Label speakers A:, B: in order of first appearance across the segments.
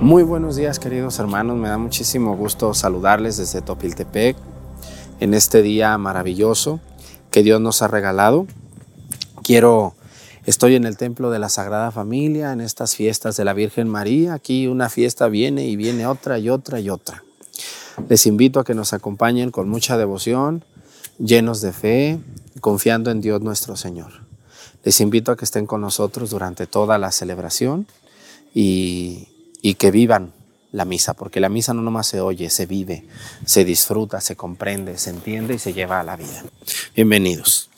A: Muy buenos días queridos hermanos, me da muchísimo gusto saludarles desde Topiltepec en este día maravilloso que Dios nos ha regalado. Quiero, estoy en el templo de la Sagrada Familia, en estas fiestas de la Virgen María, aquí una fiesta viene y viene otra y otra y otra. Les invito a que nos acompañen con mucha devoción, llenos de fe, confiando en Dios nuestro Señor. Les invito a que estén con nosotros durante toda la celebración y y que vivan la misa, porque la misa no nomás se oye, se vive, se disfruta, se comprende, se entiende y se lleva a la vida. Bienvenidos.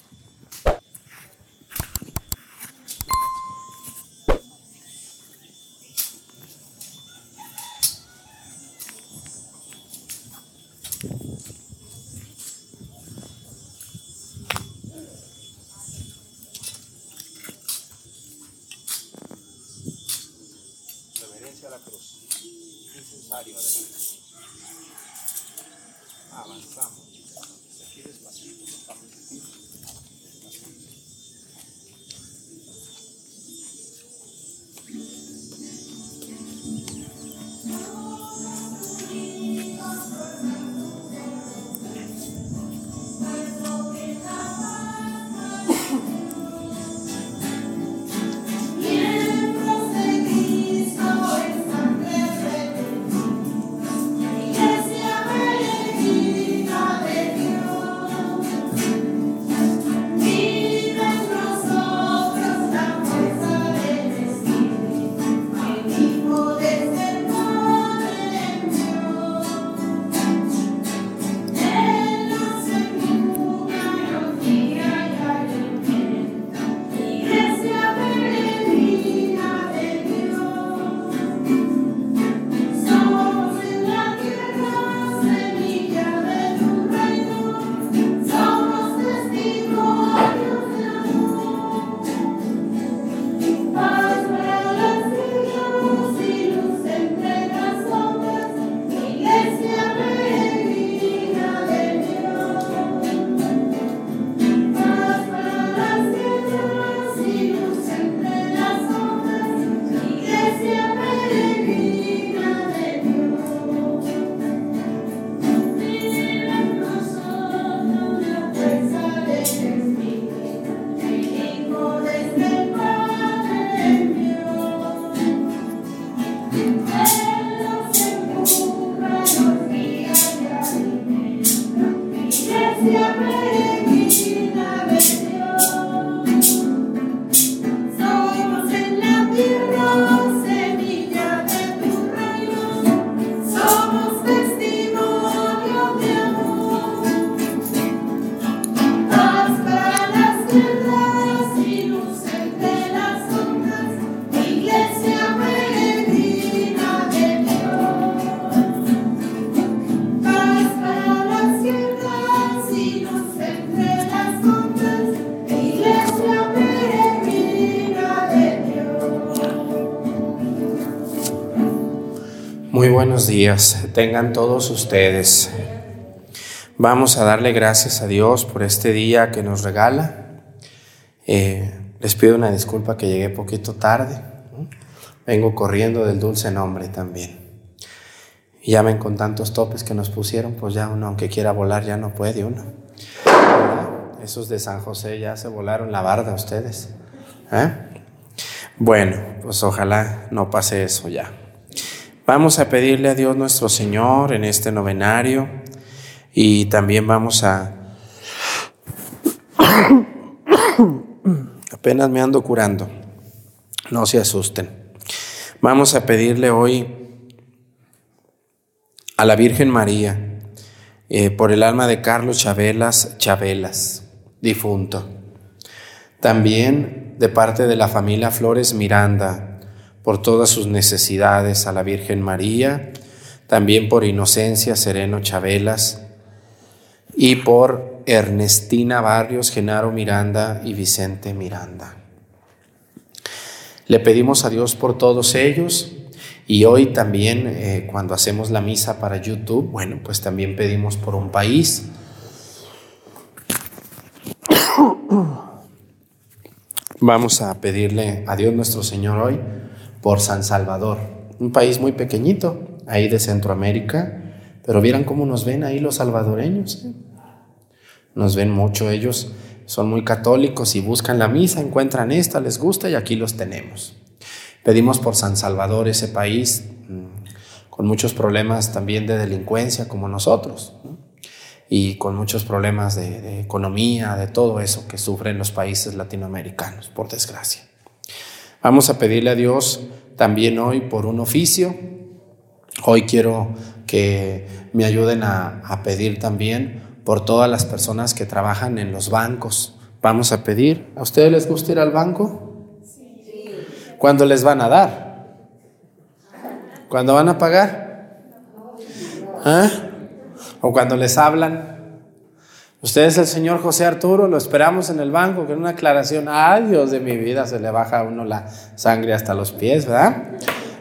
A: Días tengan todos ustedes. Vamos a darle gracias a Dios por este día que nos regala. Eh, les pido una disculpa que llegué poquito tarde. Vengo corriendo del dulce nombre también. Y ya ven con tantos topes que nos pusieron, pues ya uno, aunque quiera volar, ya no puede uno. Esos de San José ya se volaron la barda ustedes. ¿eh? Bueno, pues ojalá no pase eso ya. Vamos a pedirle a Dios nuestro Señor en este novenario y también vamos a... Apenas me ando curando, no se asusten. Vamos a pedirle hoy a la Virgen María eh, por el alma de Carlos Chabelas Chabelas, difunto. También de parte de la familia Flores Miranda, por todas sus necesidades a la Virgen María, también por Inocencia Sereno Chabelas y por Ernestina Barrios, Genaro Miranda y Vicente Miranda. Le pedimos a Dios por todos ellos y hoy también eh, cuando hacemos la misa para YouTube, bueno, pues también pedimos por un país. Vamos a pedirle a Dios nuestro Señor hoy por San Salvador, un país muy pequeñito, ahí de Centroamérica, pero vieran cómo nos ven ahí los salvadoreños. ¿eh? Nos ven mucho ellos, son muy católicos y buscan la misa, encuentran esta, les gusta y aquí los tenemos. Pedimos por San Salvador, ese país mm, con muchos problemas también de delincuencia como nosotros y con muchos problemas de, economía, de todo eso que sufren los países latinoamericanos, por desgracia. Vamos a pedirle a Dios también hoy por un oficio. Hoy quiero que me ayuden a, a pedir también por todas las personas que trabajan en los bancos. Vamos a pedir. ¿A ustedes les gusta ir al banco? Sí. ¿Cuándo les van a dar? ¿Cuándo van a pagar? ¿Ah? ¿O cuando les hablan? Usted es el señor José Arturo, lo esperamos en el banco con una aclaración. Ay, Dios de mi vida, se le baja a uno la sangre hasta los pies, ¿verdad?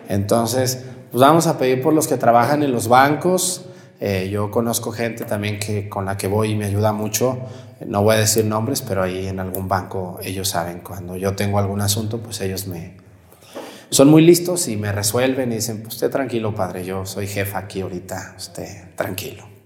A: Entonces, pues vamos a pedir por los que trabajan en los bancos, eh, yo conozco gente también que, con la que voy y me ayuda mucho. No voy a decir nombres, pero ahí en algún banco ellos saben. Cuando yo tengo algún asunto, pues ellos me... Son muy listos y me resuelven y dicen, pues usted tranquilo, padre, yo soy jefa aquí ahorita, usted tranquilo.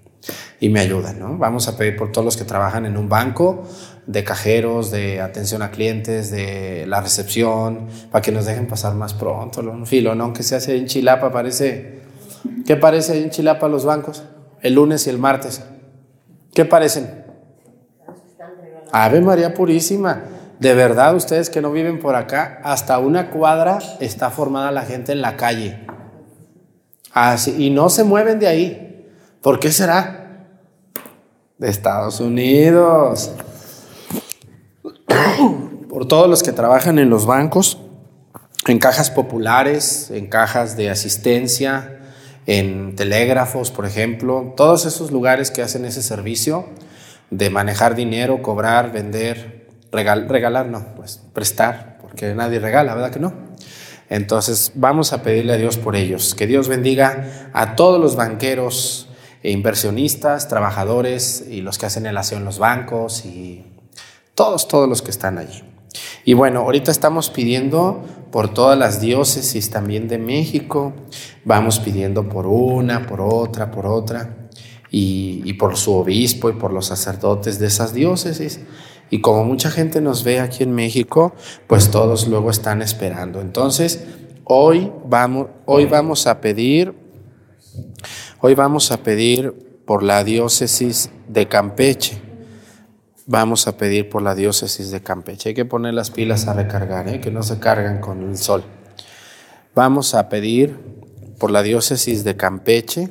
A: Y me ayudan, ¿no? Vamos a pedir por todos los que trabajan en un banco, de cajeros, de atención a clientes, de la recepción, para que nos dejen pasar más pronto. Un filo, ¿no? Aunque se hace en Chilapa, parece ¿Qué parece en Chilapa los bancos? El lunes y el martes. ¿Qué parecen? Ave María Purísima. De verdad, ustedes que no viven por acá, hasta una cuadra está formada la gente en la calle. Así, y no se mueven de ahí. ¿Por qué será? De Estados Unidos. Por todos los que trabajan en los bancos, en cajas populares, en cajas de asistencia, en telégrafos, por ejemplo, todos esos lugares que hacen ese servicio de manejar dinero, cobrar, vender, regalar, no, pues prestar, porque nadie regala, ¿verdad que no? Entonces vamos a pedirle a Dios por ellos, que Dios bendiga a todos los banqueros inversionistas, trabajadores y los que hacen el aseo en los bancos y todos, todos los que están allí. Y bueno, ahorita estamos pidiendo por todas las diócesis también de México, vamos pidiendo por una, por otra, por otra, y, por su obispo y por los sacerdotes de esas diócesis. Y como mucha gente nos ve aquí en México, pues todos luego están esperando. Entonces, hoy vamos, hoy vamos a pedir, hoy vamos a pedir por la diócesis de Campeche vamos a pedir por la diócesis de Campeche. Hay que poner las pilas a recargar, ¿eh? que no se cargan con el sol. Vamos a pedir por la diócesis de Campeche,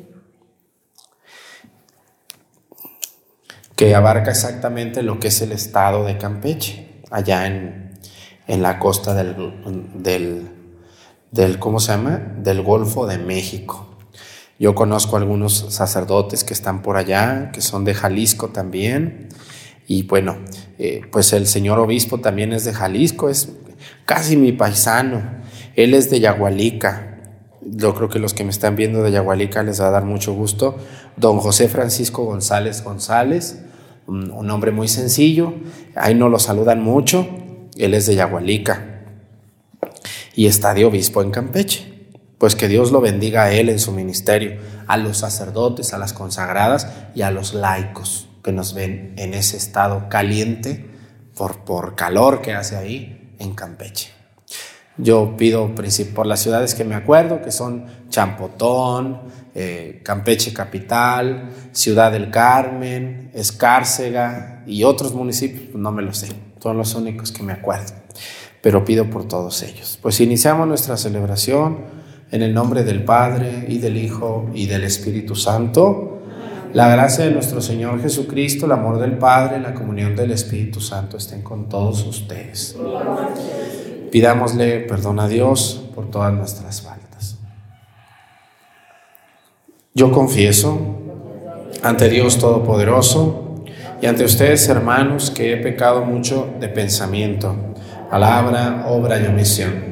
A: que abarca exactamente lo que es el estado de Campeche, allá en, en la costa del, del, del, ¿cómo se llama? Del Golfo de México. Yo conozco algunos sacerdotes que están por allá, que son de Jalisco también, y bueno, eh, pues el señor obispo también es de Jalisco, es casi mi paisano. Él es de Yagualica. Yo creo que los que me están viendo de Yagualica les va a dar mucho gusto. Don José Francisco González González, un, un hombre muy sencillo. Ahí no lo saludan mucho. Él es de Yagualica y está de obispo en Campeche. Pues que Dios lo bendiga a él en su ministerio, a los sacerdotes, a las consagradas y a los laicos que nos ven en ese estado caliente por, por calor que hace ahí en Campeche. Yo pido por las ciudades que me acuerdo, que son Champotón, eh, Campeche Capital, Ciudad del Carmen, Escárcega y otros municipios, no me lo sé, son los únicos que me acuerdo, pero pido por todos ellos. Pues iniciamos nuestra celebración en el nombre del Padre y del Hijo y del Espíritu Santo. La gracia de nuestro Señor Jesucristo, el amor del Padre, la comunión del Espíritu Santo estén con todos ustedes. Pidámosle perdón a Dios por todas nuestras faltas. Yo confieso ante Dios Todopoderoso y ante ustedes, hermanos, que he pecado mucho de pensamiento, palabra, obra y omisión.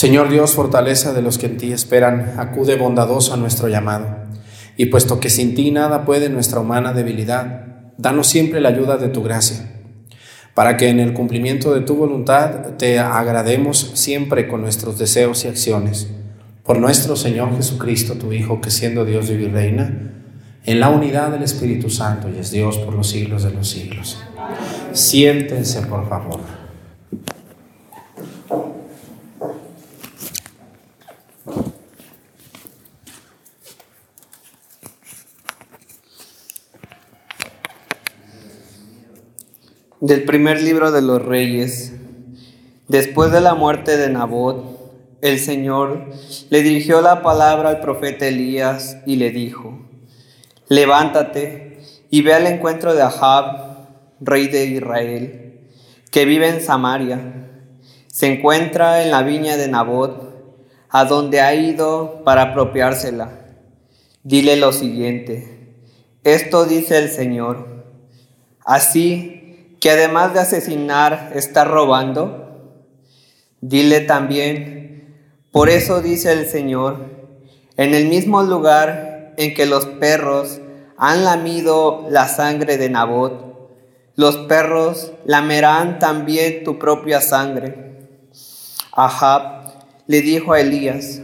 A: Señor Dios, fortaleza de los que en ti esperan, acude bondadoso a nuestro llamado. Y puesto que sin ti nada puede nuestra humana debilidad, danos siempre la ayuda de tu gracia, para que en el cumplimiento de tu voluntad te agrademos siempre con nuestros deseos y acciones. Por nuestro Señor Jesucristo, tu Hijo, que siendo Dios vive y reina, en la unidad del Espíritu Santo y es Dios por los siglos de los siglos. Siéntense, por favor.
B: Del primer libro de los reyes. Después de la muerte de Nabot, el Señor le dirigió la palabra al profeta Elías y le dijo, levántate y ve al encuentro de Ahab rey de Israel, que vive en Samaria. Se encuentra en la viña de Nabot, a donde ha ido para apropiársela. Dile lo siguiente, esto dice el Señor, así que además de asesinar está robando. Dile también, por eso dice el Señor, en el mismo lugar en que los perros han lamido la sangre de Nabot, los perros lamerán también tu propia sangre. Ahab le dijo a Elías,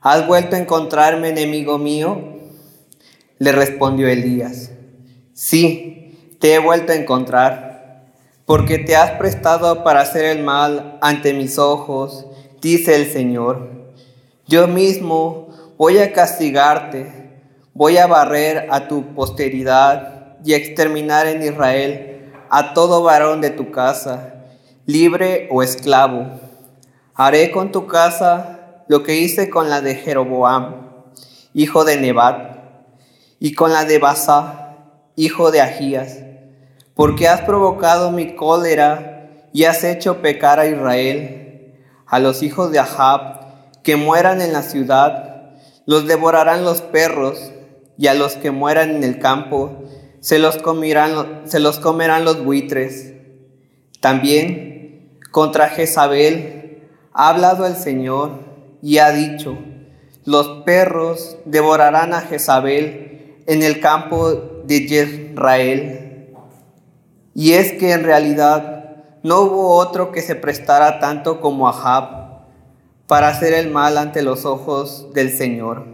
B: ¿has vuelto a encontrarme, enemigo mío? Le respondió Elías, sí, te he vuelto a encontrar, porque te has prestado para hacer el mal ante mis ojos, dice el Señor. Yo mismo voy a castigarte, voy a barrer a tu posteridad y exterminar en Israel a todo varón de tu casa, libre o esclavo. Haré con tu casa lo que hice con la de Jeroboam, hijo de Nebat, y con la de Basa, hijo de Ahías, porque has provocado mi cólera y has hecho pecar a Israel, a los hijos de Ahab, que mueran en la ciudad, los devorarán los perros, y a los que mueran en el campo, se los, comerán, los los buitres. También contra Jezabel ha hablado el Señor y ha dicho, los perros devorarán a Jezabel en el campo de Israel. Y es que en realidad no hubo otro que se prestara tanto como Ahab para hacer el mal ante los ojos del Señor.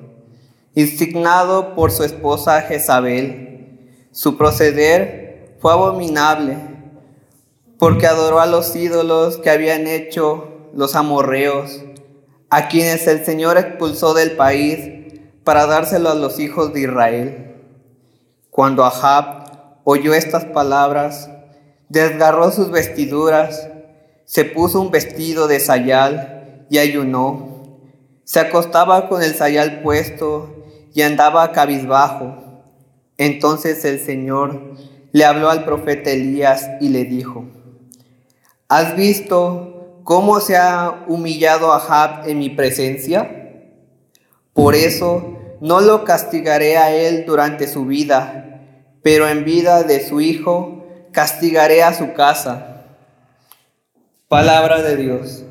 B: Insignado por su esposa Jezabel, su proceder fue abominable, porque adoró a los ídolos que habían hecho los amorreos, a quienes el Señor expulsó del país para dárselo a los hijos de Israel. Cuando Ahab oyó estas palabras, desgarró sus vestiduras, se puso un vestido de sayal y ayunó. Se acostaba con el sayal puesto y andaba cabizbajo entonces el Señor le habló al profeta Elías y le dijo, ¿has visto cómo se ha humillado Ahab en mi presencia? Por eso no lo castigaré a él durante su vida, pero en vida de su hijo castigaré a su casa. Palabra de Dios.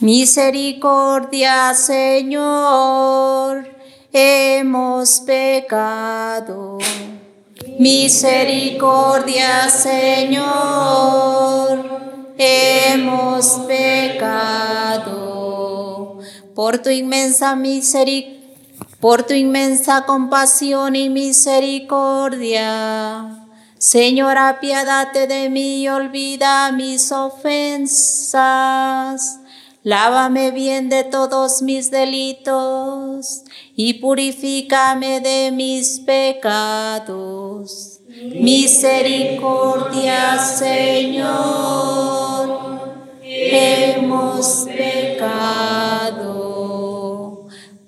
C: Misericordia, Señor, hemos pecado. Misericordia, Señor, hemos pecado. Por tu inmensa misericordia, por tu inmensa compasión y misericordia. Señor, apiádate de mí y olvida mis ofensas. Lávame bien de todos mis delitos y purifícame de mis pecados. Misericordia, Señor, hemos pecado.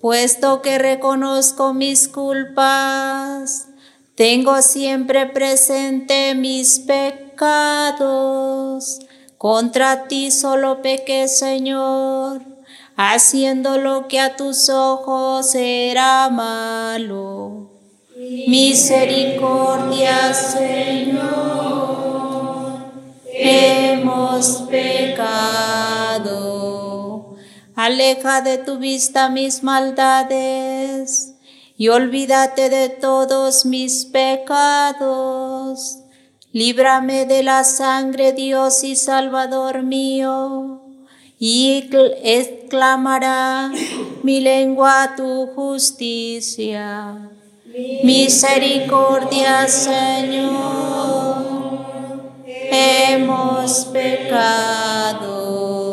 C: Puesto que reconozco mis culpas, tengo siempre presente mis pecados contra ti solo pequé, Señor, haciendo lo que a tus ojos era malo. Misericordia, Señor, hemos pecado. Aleja de tu vista mis maldades y olvídate de todos mis pecados Líbrame de la sangre, Dios y Salvador mío, y exclamará mi lengua tu justicia. Misericordia, Señor, hemos pecado.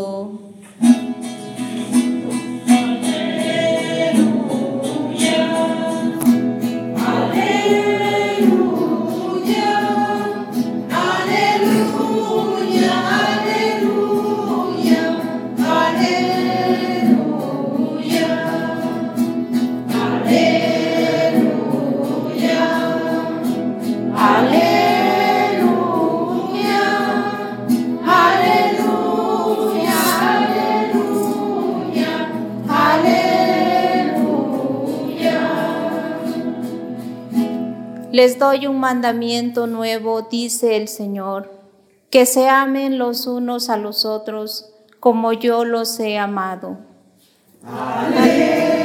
C: Les doy un mandamiento nuevo, dice el Señor, que se amen los unos a los otros como yo los he amado. Aleluya,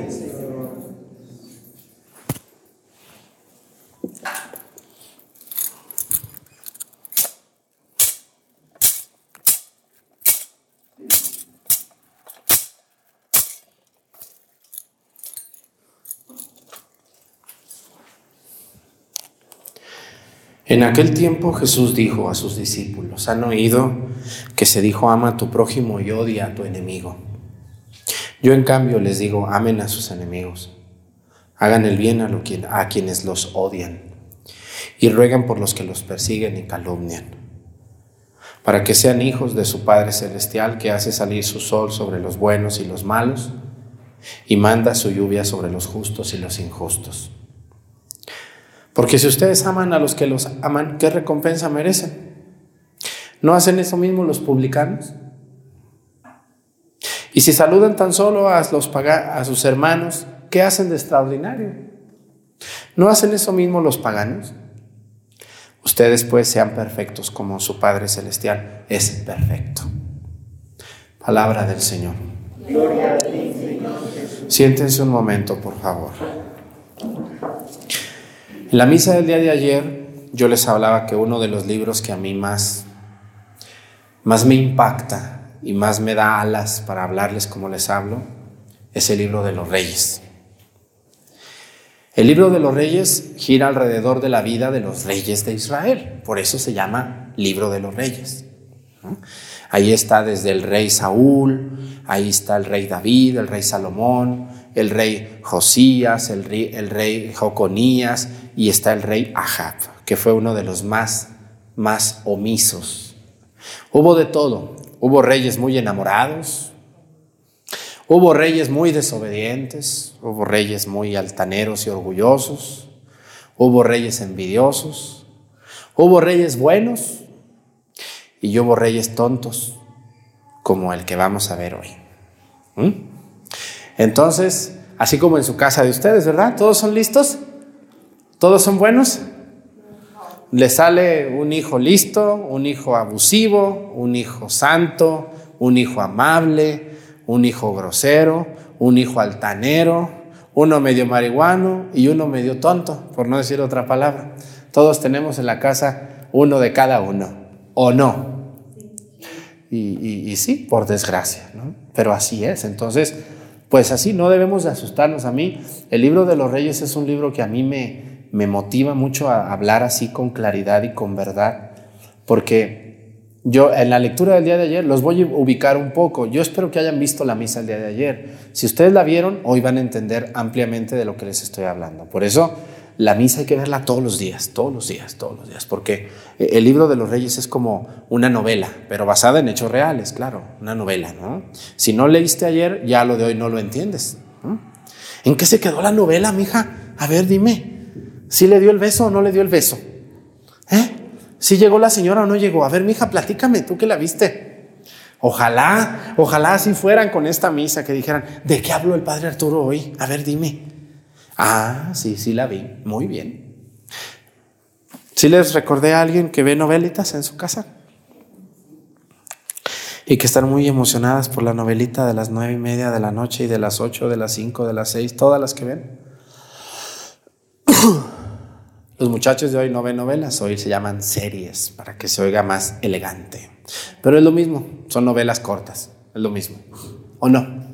A: En aquel tiempo Jesús dijo a sus discípulos, ¿han oído que se dijo ama a tu prójimo y odia a tu enemigo? Yo en cambio les digo, amen a sus enemigos, hagan el bien a, a quienes los odian y rueguen por los que los persiguen y calumnian, para que sean hijos de su Padre Celestial que hace salir su sol sobre los buenos y los malos y manda su lluvia sobre los justos y los injustos. Porque si ustedes aman a los que los aman, ¿qué recompensa merecen? ¿No hacen eso mismo los publicanos? Y si saludan tan solo a, los a sus hermanos, ¿qué hacen de extraordinario? ¿No hacen eso mismo los paganos? Ustedes pues sean perfectos como su Padre Celestial es perfecto. Palabra del Señor. Gloria a ti, Señor Siéntense un momento, por favor. En la misa del día de ayer yo les hablaba que uno de los libros que a mí más, más me impacta y más me da alas para hablarles como les hablo es el libro de los reyes. El libro de los reyes gira alrededor de la vida de los reyes de Israel, por eso se llama libro de los reyes. Ahí está desde el rey Saúl, ahí está el rey David, el rey Salomón, el rey Josías, el rey, el rey Joconías y está el rey Ahab, que fue uno de los más, más omisos. Hubo de todo, hubo reyes muy enamorados, Hubo reyes muy desobedientes, hubo reyes muy altaneros y orgullosos, hubo reyes envidiosos, hubo reyes buenos y hubo reyes tontos, como el que vamos a ver hoy. ¿Mm? Entonces, así como en su casa de ustedes, ¿verdad? ¿Todos son listos? ¿Todos son buenos? Le sale un hijo listo, un hijo abusivo, un hijo santo, un hijo amable, un hijo grosero, un hijo altanero, uno medio marihuano y uno medio tonto, por no decir otra palabra. Todos tenemos en la casa uno de cada uno, ¿o no? Y, sí, por desgracia, ¿no? Pero así es. Entonces, pues así, no debemos de asustarnos. A mí, el libro de los reyes es un libro que a mí me, me motiva mucho a hablar así con claridad y con verdad, porque yo en la lectura del día de ayer los voy a ubicar un poco. Yo espero que hayan visto la misa el día de ayer. Si ustedes la vieron, hoy van a entender ampliamente de lo que les estoy hablando. Por eso la misa hay que verla todos los días, todos los días, todos los días, porque el libro de los reyes es como una novela, pero basada en hechos reales, claro, una novela, ¿no? Si no leíste ayer, ya lo de hoy no lo entiendes. ¿En qué se quedó la novela, mija? A ver, dime. ¿Si le dio el beso o no le dio el beso? ¿Eh? ¿Si llegó la señora o no llegó? A ver, mija, platícame, tú que la viste. Ojalá, ojalá así fueran con esta misa, que dijeran, ¿de qué habló el padre Arturo hoy? A ver, dime. Ah, sí, sí la vi. Muy bien. ¿Sí les recordé a alguien que ve novelitas en su casa? Y que están muy emocionadas por la novelita de las nueve y media de la noche y de las ocho, de las cinco, de las seis, todas las que ven. Los muchachos de hoy no ven novelas, hoy se llaman series para que se oiga más elegante. Pero es lo mismo, son novelas cortas, es lo mismo. ¿O no?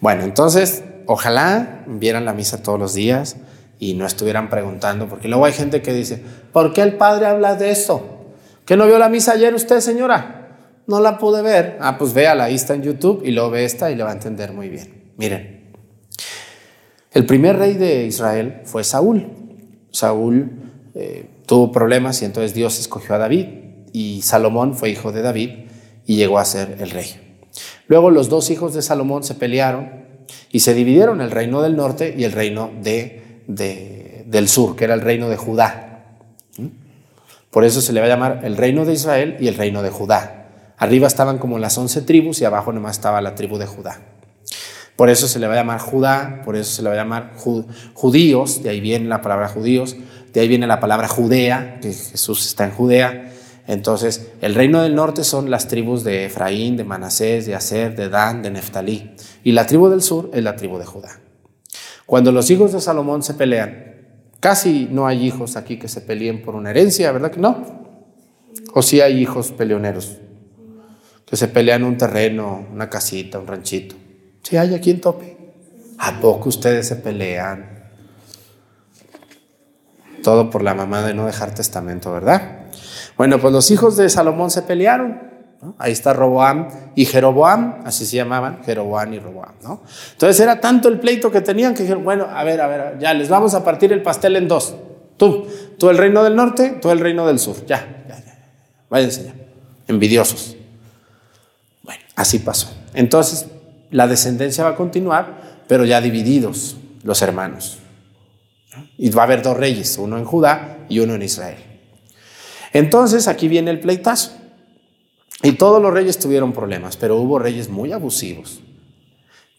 A: Bueno, entonces, ojalá vieran la misa todos los días y no estuvieran preguntando, porque luego hay gente que dice, ¿por qué el padre habla de eso? ¿Que no vio la misa ayer usted, señora? No la pude ver. Ah, pues véala, ahí está en YouTube y luego ve esta y le va a entender muy bien. Miren, el primer rey de Israel fue Saúl. Saúl eh, tuvo problemas y entonces Dios escogió a David y Salomón fue hijo de David y llegó a ser el rey. Luego los dos hijos de Salomón se pelearon y se dividieron el reino del norte y el reino de, del sur, que era el reino de Judá. Por eso se le va a llamar el reino de Israel y el reino de Judá. Arriba estaban como las once tribus y abajo nomás estaba la tribu de Judá. Por eso se le va a llamar Judá, por eso se le va a llamar judíos, de ahí viene la palabra judíos, de ahí viene la palabra Judea, que Jesús está en Judea. Entonces, el reino del norte son las tribus de Efraín, de Manasés, de Aser, de Dan, de Neftalí. Y la tribu del sur es la tribu de Judá. Cuando los hijos de Salomón se pelean, casi no hay hijos aquí que se peleen por una herencia, ¿verdad que no? ¿O sí hay hijos peleoneros? Que se pelean un terreno, una casita, un ranchito. Si hay aquí en Tope. ¿A poco ustedes se pelean? Todo por la mamá de no dejar testamento, ¿verdad? Bueno, pues los hijos de Salomón se pelearon. Ahí está Roboam y Jeroboam, así se llamaban, Jeroboam y Roboam, ¿no? Entonces era tanto el pleito que tenían que dijeron, bueno, a ver, a ver, ya les vamos a partir el pastel en dos. Tú, tú el reino del norte, tú el reino del sur. Ya, ya, ya. Váyanse ya. Envidiosos. Bueno, así pasó. Entonces, la descendencia va a continuar, pero ya divididos los hermanos. Y va a haber dos reyes, uno en Judá y uno en Israel. Entonces aquí viene el pleitazo. Y todos los reyes tuvieron problemas, pero hubo reyes muy abusivos.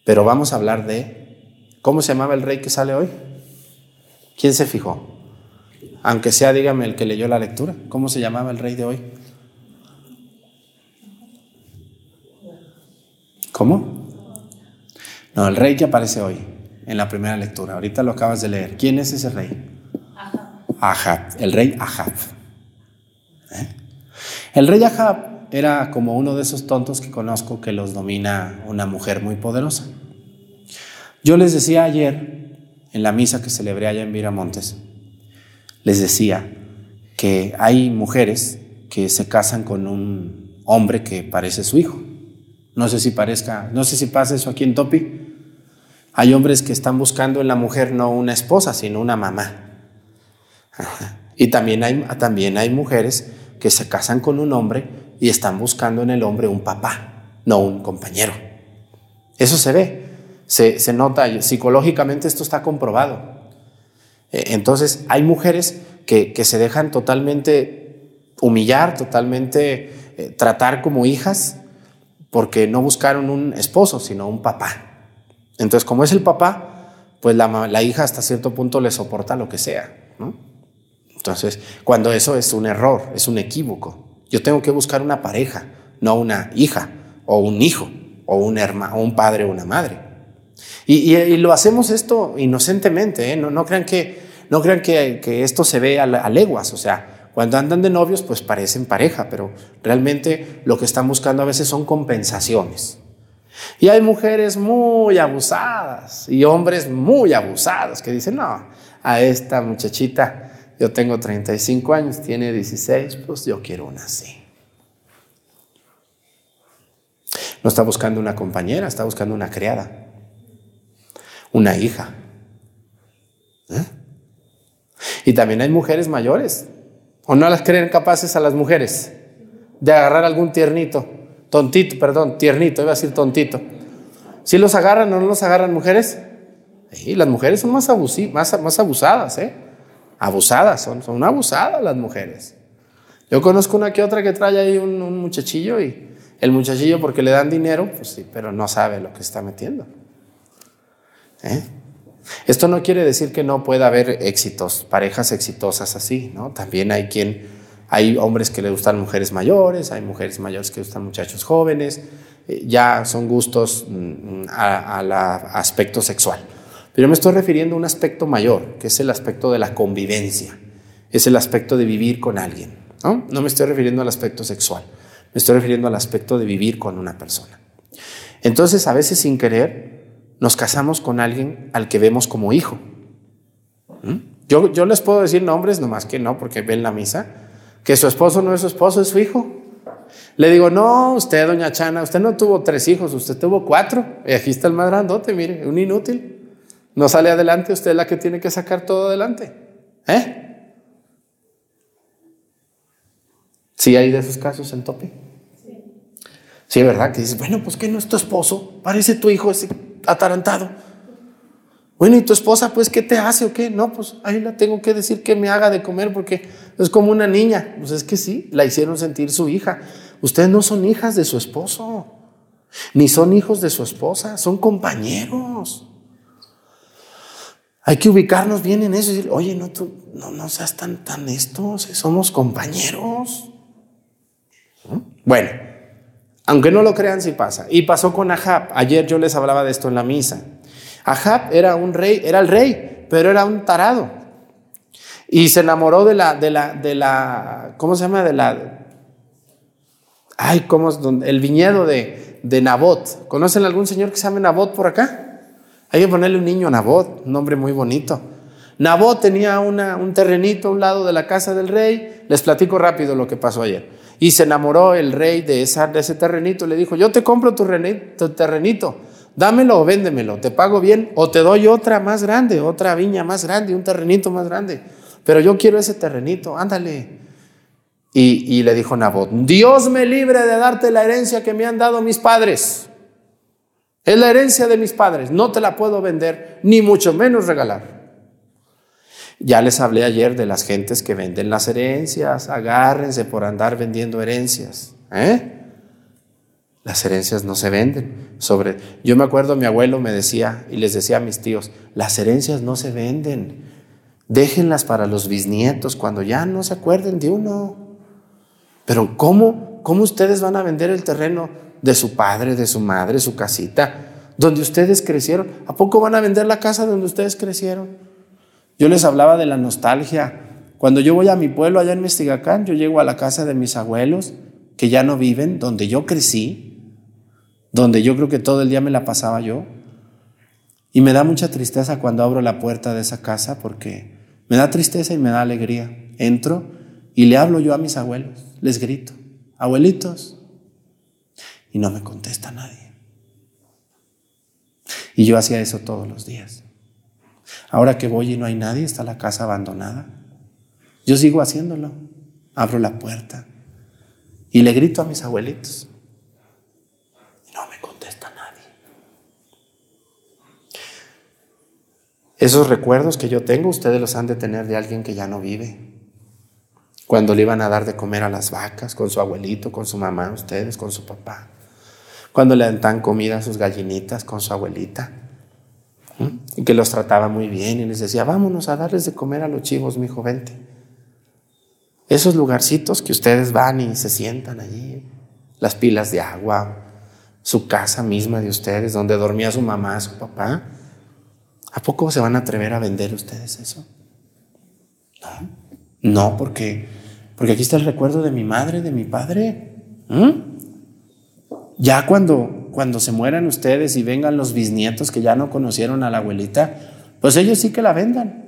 A: Pero vamos a hablar de, ¿cómo se llamaba el rey que sale hoy? ¿Quién se fijó? Aunque sea, dígame el que leyó la lectura, ¿cómo se llamaba el rey de hoy? ¿Cómo? No, el rey que aparece hoy en la primera lectura. Ahorita lo acabas de leer. ¿Quién es ese rey? Ahab. El rey Ahab. ¿Eh? El rey Ahab era como uno de esos tontos que conozco que los domina una mujer muy poderosa. Yo les decía ayer, en la misa que celebré allá en Viramontes, les decía que hay mujeres que se casan con un hombre que parece su hijo. No sé si parezca, no sé si pasa eso aquí en Topi. Hay hombres que están buscando en la mujer no una esposa, sino una mamá. Y también hay, también hay mujeres que se casan con un hombre y están buscando en el hombre un papá, no un compañero. Eso se ve, se, se nota, psicológicamente esto está comprobado. Eh, entonces, hay mujeres que, que se dejan totalmente humillar, totalmente eh, tratar como hijas, porque no buscaron un esposo, sino un papá. Entonces, como es el papá, pues la, la hija hasta cierto punto le soporta lo que sea. ¿no? Entonces, cuando eso es un error, es un equívoco, yo tengo que buscar una pareja, no una hija o un hijo o un hermano, un padre o una madre. Y, y, lo hacemos esto inocentemente, ¿eh? no, no, crean, que, no crean que, que esto se ve a, a leguas, o sea, cuando andan de novios, pues parecen pareja, pero realmente lo que están buscando a veces son compensaciones. Y hay mujeres muy abusadas y hombres muy abusados que dicen, no, a esta muchachita, yo tengo 35 años, tiene 16, pues yo quiero una así. No está buscando una compañera, está buscando una criada, una hija. ¿Eh? Y también hay mujeres mayores, o no las creen capaces a las mujeres de agarrar algún tiernito, tontito, perdón, tiernito, iba a decir tontito. ¿Si los agarran o no los agarran mujeres? Sí, las mujeres son más, más, más abusadas, ¿eh? Abusadas, son, son abusadas las mujeres. Yo conozco una que otra que trae ahí un, un muchachillo y el muchachillo porque le dan dinero, pues sí, pero no sabe lo que está metiendo. ¿Eh? Esto no quiere decir que no pueda haber éxitos, parejas exitosas así, ¿no? También hay quien, hay hombres que le gustan mujeres mayores, hay mujeres mayores que gustan muchachos jóvenes, eh, ya son gustos mm, al aspecto sexual. Pero me estoy refiriendo a un aspecto mayor, que es el aspecto de la convivencia, es el aspecto de vivir con alguien, ¿no? No me estoy refiriendo al aspecto sexual, me estoy refiriendo al aspecto de vivir con una persona. Entonces, a veces sin querer, nos casamos con alguien al que vemos como hijo. ¿Mm? Yo, yo les puedo decir nombres, nomás que no, porque ven la misa, que su esposo no es su esposo, es su hijo. Le digo, no, usted, doña Chana, usted no tuvo tres hijos, usted tuvo cuatro. Y aquí está el más grandote, mire, un inútil. No sale adelante, usted es la que tiene que sacar todo adelante. ¿Eh? ¿Sí hay de esos casos en Topi? Sí. Sí, ¿verdad? Que dices, bueno, pues que no es tu esposo, parece tu hijo ese atarantado. Bueno, ¿y tu esposa, pues, qué te hace o qué? No, pues ahí la tengo que decir que me haga de comer porque es como una niña. Pues es que sí, la hicieron sentir su hija. Ustedes no son hijas de su esposo, ni son hijos de su esposa, son compañeros. Hay que ubicarnos bien en eso y decir, oye, no, tú, no, no seas tan, tan esto, somos compañeros. Bueno, aunque no lo crean, sí pasa. Y pasó con Ahab. Ayer yo les hablaba de esto en la misa. Ahab era un rey, era el rey, pero era un tarado. Y se enamoró de la, de la, de la, ¿cómo se llama? De la, ay, ¿cómo es? El viñedo de, de Nabot. ¿Conocen algún señor que se llame Nabot por acá? Hay que ponerle un niño a Nabot, un nombre muy bonito. Nabot tenía una, un terrenito a un lado de la casa del rey. Les platico rápido lo que pasó ayer. Y se enamoró el rey de, esa, de ese terrenito. Le dijo, yo te compro tu, tu terrenito, dámelo o véndemelo, te pago bien o te doy otra más grande, otra viña más grande, un terrenito más grande. Pero yo quiero ese terrenito, ándale. Y, le dijo Nabot, Dios me libre de darte la herencia que me han dado mis padres. Es la herencia de mis padres, no te la puedo vender, ni mucho menos regalar. Ya les hablé ayer de las gentes que venden las herencias. Agárrense por andar vendiendo herencias. ¿eh? Las herencias no se venden. Sobre, yo me acuerdo, mi abuelo me decía y les decía a mis tíos, las herencias no se venden. Déjenlas para los bisnietos cuando ya no se acuerden de uno. Pero ¿cómo, cómo ustedes van a vender el terreno de su padre, de su madre, su casita, donde ustedes crecieron? ¿A poco van a vender la casa donde ustedes crecieron? Yo les hablaba de la nostalgia. Cuando yo voy a mi pueblo allá en Mestigacán, yo llego a la casa de mis abuelos, que ya no viven, donde yo crecí, donde yo creo que todo el día me la pasaba yo. Y me da mucha tristeza cuando abro la puerta de esa casa porque me da tristeza y me da alegría. Entro y le hablo yo a mis abuelos, les grito, abuelitos, y no me contesta nadie. Y yo hacía eso todos los días. Ahora que voy y no hay nadie, está la casa abandonada. Yo sigo haciéndolo. Abro la puerta y le grito a mis abuelitos. Y no me contesta nadie. Esos recuerdos que yo tengo, ustedes los han de tener de alguien que ya no vive. Cuando le iban a dar de comer a las vacas, con su abuelito, con su mamá, ustedes, con su papá. Cuando le dan comida a sus gallinitas, con su abuelita. Y que los trataba muy bien y les decía, vámonos a darles de comer a los chivos, mi vente. Esos lugarcitos que ustedes van y se sientan allí, las pilas de agua, su casa misma de ustedes, donde dormía su mamá, su papá. ¿A poco se van a atrever a vender ustedes eso? No, porque, porque aquí está el recuerdo de mi madre, de mi padre. ¿Mm? Ya cuando, cuando se mueran ustedes y vengan los bisnietos que ya no conocieron a la abuelita, pues ellos sí que la vendan.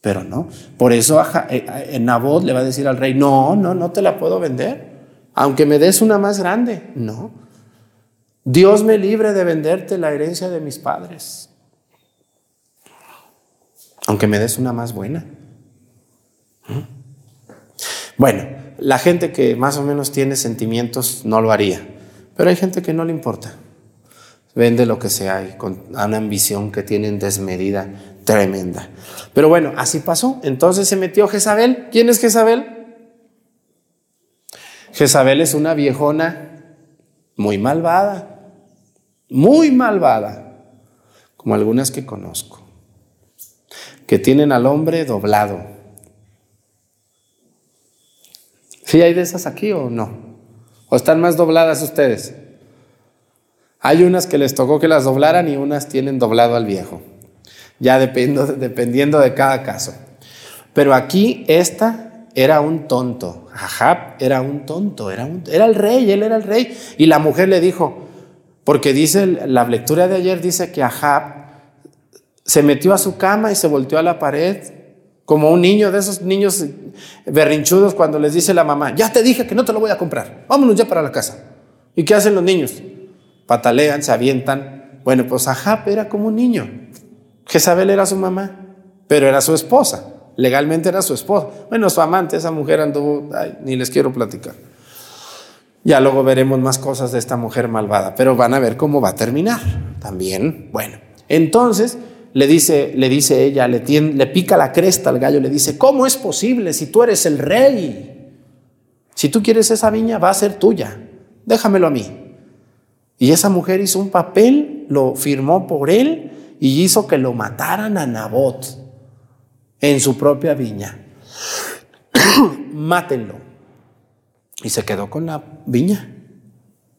A: Pero no. Por eso eh, eh, Nabot le va a decir al rey, no, no, no te la puedo vender. Aunque me des una más grande. No. Dios me libre de venderte la herencia de mis padres. Aunque me des una más buena. Bueno, la gente que más o menos tiene sentimientos no lo haría, pero hay gente que no le importa. Vende lo que sea y con una ambición que tienen desmedida tremenda. Pero bueno, así pasó. Entonces se metió Jezabel. ¿Quién es Jezabel? Jezabel es una viejona muy malvada, muy malvada, como algunas que conozco, que tienen al hombre doblado ¿Sí hay de esas aquí o no? ¿O están más dobladas ustedes? Hay unas que les tocó que las doblaran y unas tienen doblado al viejo. Ya dependiendo de cada caso. Pero aquí esta era un tonto. Ahab era un tonto, era, era el rey, él era el rey. Y la mujer le dijo, porque dice, la lectura de ayer dice que Ahab se metió a su cama y se volteó a la pared como un niño de esos niños berrinchudos cuando les dice la mamá, ya te dije que no te lo voy a comprar, vámonos ya para la casa. ¿Y qué hacen los niños? Patalean, se avientan. Bueno, pues Ahab era como un niño. Jezabel era su mamá, pero era su esposa. Legalmente era su esposa. Bueno, su amante, esa mujer anduvo, ni les quiero platicar. Ya luego veremos más cosas de esta mujer malvada, pero van a ver cómo va a terminar también. Bueno, entonces le dice, le dice ella, le, le pica la cresta al gallo, le dice, ¿cómo es posible si tú eres el rey? Si tú quieres esa viña, va a ser tuya, déjamelo a mí. Y esa mujer hizo un papel, lo firmó por él y hizo que lo mataran a Nabot en su propia viña. Mátenlo. Y se quedó con la viña.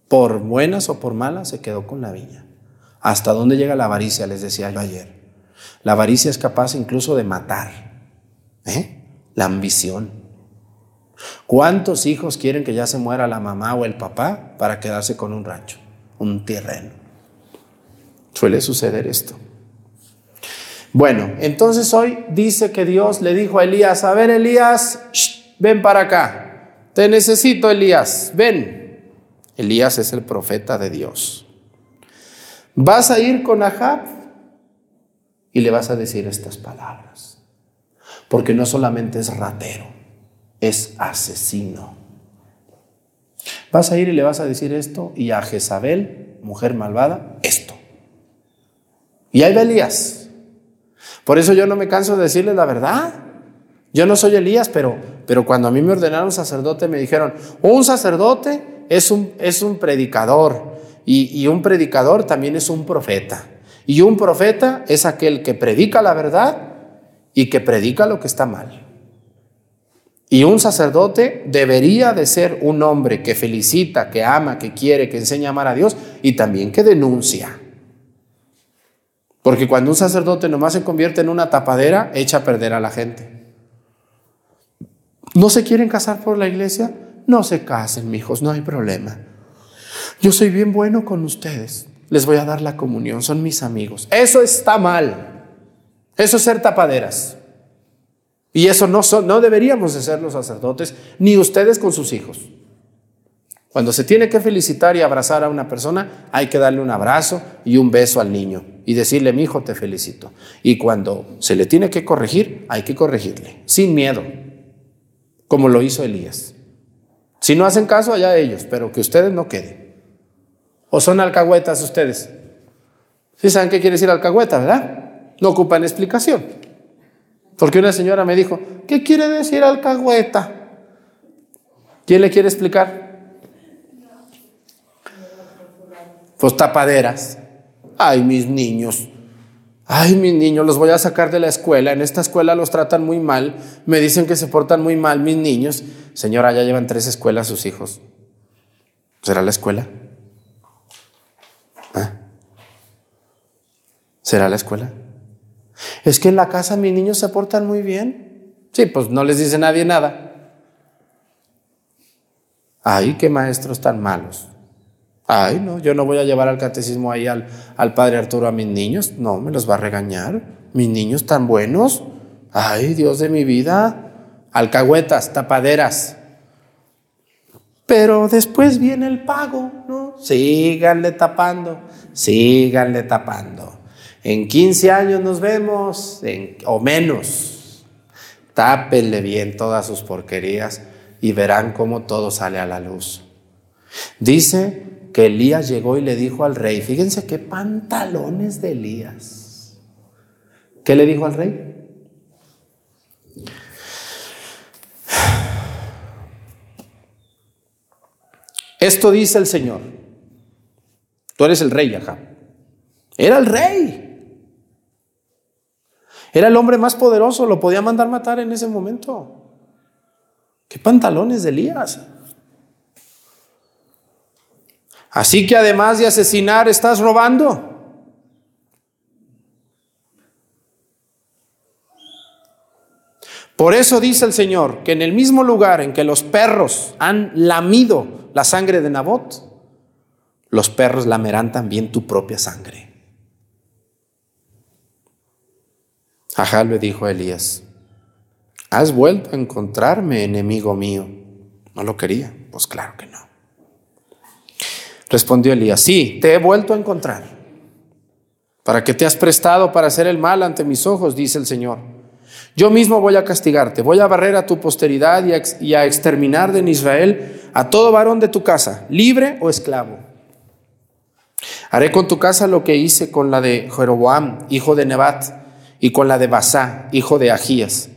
A: Por buenas o por malas, se quedó con la viña. ¿Hasta dónde llega la avaricia? Les decía yo ayer. La avaricia es capaz incluso de matar. ¿eh? La ambición. ¿Cuántos hijos quieren que ya se muera la mamá o el papá para quedarse con un rancho, un terreno? Suele suceder esto. Bueno, entonces hoy dice que Dios le dijo a Elías, a ver Elías, ven para acá, te necesito Elías, ven. Elías es el profeta de Dios. ¿Vas a ir con Ahab? Y le vas a decir estas palabras. Porque no solamente es ratero, es asesino. Vas a ir y le vas a decir esto y a Jezabel, mujer malvada, esto. Y ahí va Elías. Por eso yo no me canso de decirles la verdad. Yo no soy Elías, pero, pero cuando a mí me ordenaron sacerdote me dijeron, un sacerdote es un, es un predicador y un predicador también es un profeta. Y un profeta es aquel que predica la verdad y que predica lo que está mal. Y un sacerdote debería de ser un hombre que felicita, que ama, que quiere, que enseña a amar a Dios y también que denuncia. Porque cuando un sacerdote nomás se convierte en una tapadera, echa a perder a la gente. ¿No se quieren casar por la iglesia? No se casen, hijos, no hay problema. Yo soy bien bueno con ustedes les voy a dar la comunión, son mis amigos. Eso está mal. Eso es ser tapaderas. Y eso no, son, no deberíamos de ser los sacerdotes, ni ustedes con sus hijos. Cuando se tiene que felicitar y abrazar a una persona, hay que darle un abrazo y un beso al niño y decirle, mi hijo, te felicito. Y cuando se le tiene que corregir, hay que corregirle, sin miedo, como lo hizo Elías. Si no hacen caso, allá ellos, pero que ustedes no queden. ¿O son alcahuetas ustedes? ¿Sí saben qué quiere decir alcahueta, verdad? no ocupan explicación. Porque una señora me dijo, ¿qué quiere decir alcahueta? ¿Quién le quiere explicar? Pues tapaderas. Ay, mis niños. Ay, mis niños, los voy a sacar de la escuela. En esta escuela los tratan muy mal. Me dicen que se portan muy mal mis niños. Señora, ya llevan tres escuelas sus hijos. ¿Será la escuela? ¿Será la escuela? Es que en la casa mis niños se portan muy bien. Sí, pues no les dice nadie nada. Ay, qué maestros tan malos. Ay, no, yo no voy a llevar al catecismo ahí al, al padre Arturo a mis niños. No, me los va a regañar. Mis niños tan buenos. Ay, Dios de mi vida. Alcahuetas, tapaderas. Pero después viene el pago, ¿no? Síganle tapando, síganle tapando. En 15 años nos vemos, o menos. Tápenle bien todas sus porquerías y verán cómo todo sale a la luz. Dice que Elías llegó y le dijo al rey, fíjense qué pantalones de Elías. ¿Qué le dijo al rey? Esto dice el Señor. Tú eres el rey, acá. Era el rey. Era el hombre más poderoso, lo podía mandar matar en ese momento. ¿Qué pantalones de Elías? Así que además de asesinar, estás robando. Por eso dice el Señor que en el mismo lugar en que los perros han lamido la sangre de Nabot, los perros lamerán también tu propia sangre. Ajá le dijo a Elías, ¿has vuelto a encontrarme, enemigo mío? No lo quería, pues claro que no. Respondió Elías, sí, te he vuelto a encontrar. ¿Para qué te has prestado para hacer el mal ante mis ojos? dice el Señor. Yo mismo voy a castigarte, voy a barrer a tu posteridad y a, exterminar de Israel a todo varón de tu casa, libre o esclavo. Haré con tu casa lo que hice con la de Jeroboam, hijo de Nebat, y con la de Basá, hijo de Agías,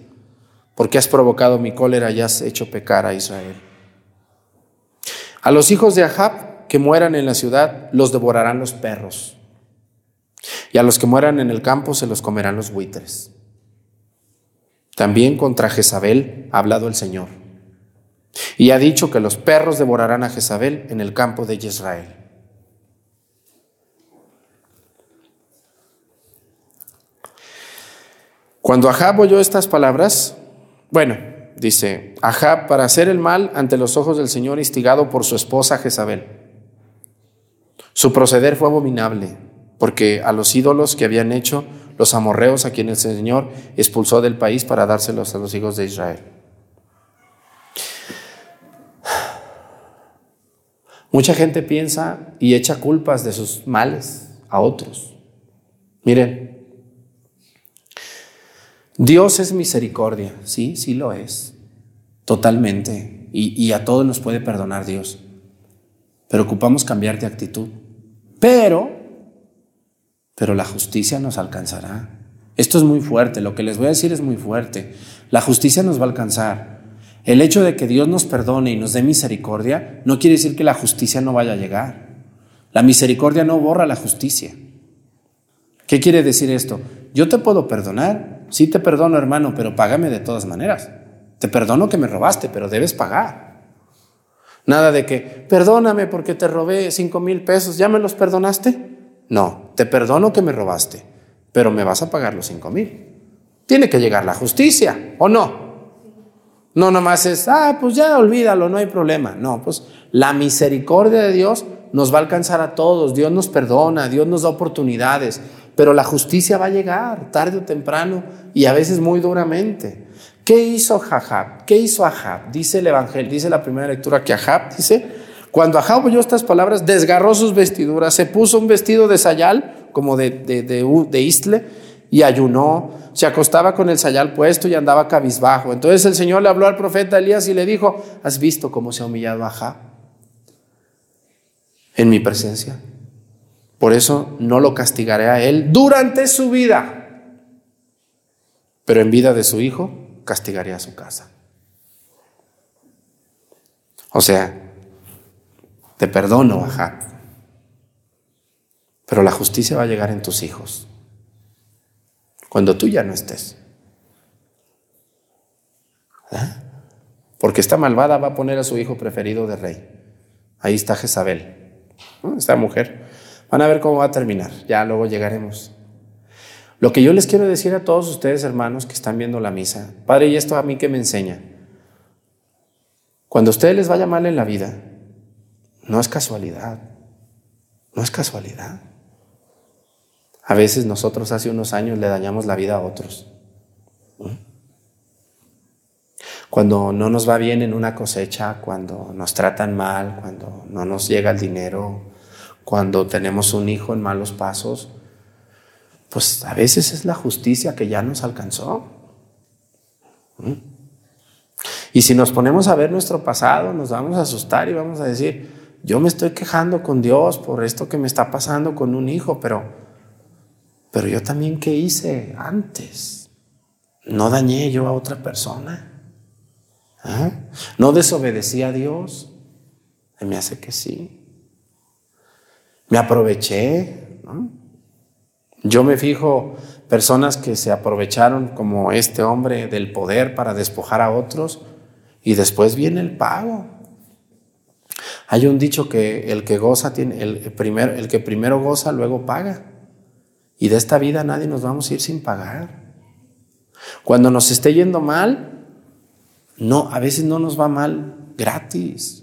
A: porque has provocado mi cólera y has hecho pecar a Israel. A los hijos de Ahab que mueran en la ciudad los devorarán los perros. Y a los que mueran en el campo se los comerán los buitres. También contra Jezabel ha hablado el Señor. Y ha dicho que los perros devorarán a Jezabel en el campo de Israel. Cuando Ahab oyó estas palabras, bueno, dice, Ahab para hacer el mal ante los ojos del Señor instigado por su esposa Jezabel. Su proceder fue abominable, porque a los ídolos que habían hecho los amorreos a quienes el Señor expulsó del país para dárselos a los hijos de Israel. Mucha gente piensa y echa culpas de sus males a otros. Miren, Dios es misericordia, sí, sí lo es, totalmente, y, y a todos nos puede perdonar Dios, pero ocupamos cambiar de actitud. Pero, pero la justicia nos alcanzará. Esto es muy fuerte, lo que les voy a decir es muy fuerte. La justicia nos va a alcanzar. El hecho de que Dios nos perdone y nos dé misericordia no quiere decir que la justicia no vaya a llegar. La misericordia no borra la justicia. ¿Qué quiere decir esto? Yo te puedo perdonar, sí te perdono hermano, pero págame de todas maneras. Te perdono que me robaste, pero debes pagar. Nada de que, perdóname porque te robé cinco mil pesos, ¿ya me los perdonaste? No, te perdono que me robaste, pero me vas a pagar los cinco mil. Tiene que llegar la justicia, ¿o no? No nomás es, ah, pues ya olvídalo, no hay problema. No, pues la misericordia de Dios nos va a alcanzar a todos, Dios nos perdona, Dios nos da oportunidades, pero la justicia va a llegar tarde o temprano y a veces muy duramente. ¿Qué hizo Ahab? ¿Qué hizo Ahab? Dice el Evangelio, dice la primera lectura que Ahab dice, cuando Ahab oyó estas palabras, desgarró sus vestiduras, se puso un vestido de sayal, como de, de, de, istle, y ayunó, se acostaba con el sayal puesto y andaba cabizbajo. Entonces el Señor le habló al profeta Elías y le dijo, ¿has visto cómo se ha humillado Ahab en mi presencia? Por eso no lo castigaré a él durante su vida. pero en vida de su hijo castigaría a su casa. O sea, te perdono, Ahab, pero la justicia va a llegar en tus hijos cuando tú ya no estés. ¿Eh? Porque esta malvada va a poner a su hijo preferido de rey. Ahí está Jezabel, esta mujer. Van a ver cómo va a terminar, ya luego llegaremos. Lo que yo les quiero decir a todos ustedes, hermanos, que están viendo la misa, Padre, y esto a mí que me enseña. Cuando a ustedes les vaya mal en la vida, no es casualidad, no es casualidad. A veces nosotros hace unos años le dañamos la vida a otros. Cuando no nos va bien en una cosecha, cuando nos tratan mal, cuando no nos llega el dinero, cuando tenemos un hijo en malos pasos, pues a veces es la justicia que ya nos alcanzó. Y si nos ponemos a ver nuestro pasado, nos vamos a asustar y vamos a decir, yo me estoy quejando con Dios por esto que me está pasando con un hijo, pero, pero yo también qué hice antes. No dañé yo a otra persona. ¿Ah? ¿No desobedecí a Dios? Me hace que sí. Me aproveché. Yo me fijo personas que se aprovecharon como este hombre del poder para despojar a otros y después viene el pago. Hay un dicho que el que goza tiene, el, primero, el que primero goza luego paga. Y de esta vida nadie nos vamos a ir sin pagar. Cuando nos esté yendo mal, no, a veces no nos va mal gratis.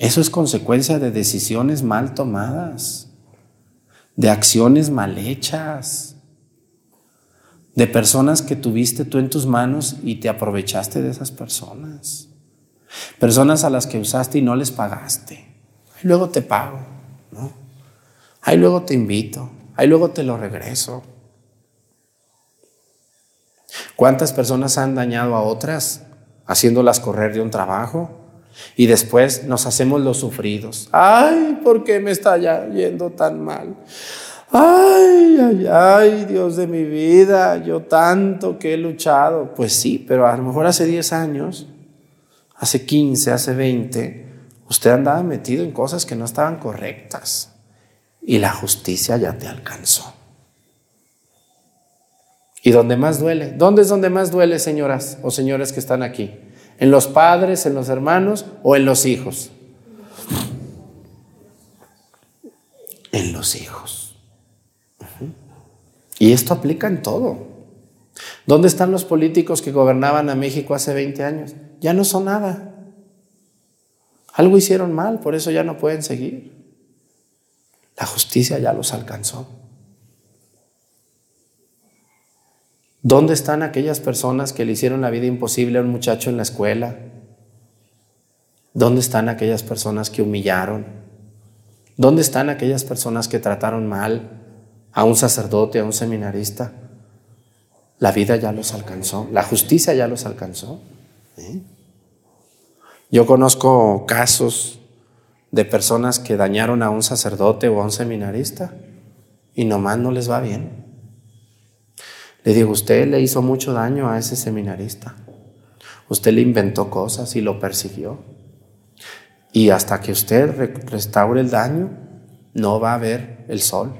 A: Eso es consecuencia de decisiones mal tomadas, de acciones mal hechas, de personas que tuviste tú en tus manos y te aprovechaste de esas personas. Personas a las que usaste y no les pagaste. Luego te pago, ¿no? Ahí luego te invito, ahí luego te lo regreso. ¿Cuántas personas han dañado a otras haciéndolas correr de un trabajo? Y después nos hacemos los sufridos. Ay, ¿por qué me está yendo tan mal? Ay, ay, ay, Dios de mi vida, yo tanto que he luchado. Pues sí, pero a lo mejor hace 10 años, hace 15, hace 20, usted andaba metido en cosas que no estaban correctas y la justicia ya te alcanzó. Y donde más duele. ¿Dónde es donde más duele, señoras o señores que están aquí? ¿En los padres, en los hermanos o en los hijos? En los hijos. Y esto aplica en todo. ¿Dónde están los políticos que gobernaban a México hace 20 años? Ya no son nada. Algo hicieron mal, por eso ya no pueden seguir. La justicia ya los alcanzó. ¿Dónde están aquellas personas que le hicieron la vida imposible a un muchacho en la escuela? ¿Dónde están aquellas personas que humillaron? ¿Dónde están aquellas personas que trataron mal a un sacerdote, a un seminarista? La vida ya los alcanzó, la justicia ya los alcanzó. ¿eh? Yo conozco casos de personas que dañaron a un sacerdote o a un seminarista y nomás no les va bien. Le digo, usted le hizo mucho daño a ese seminarista. Usted le inventó cosas y lo persiguió. Y hasta que usted restaure el daño, no va a ver el sol.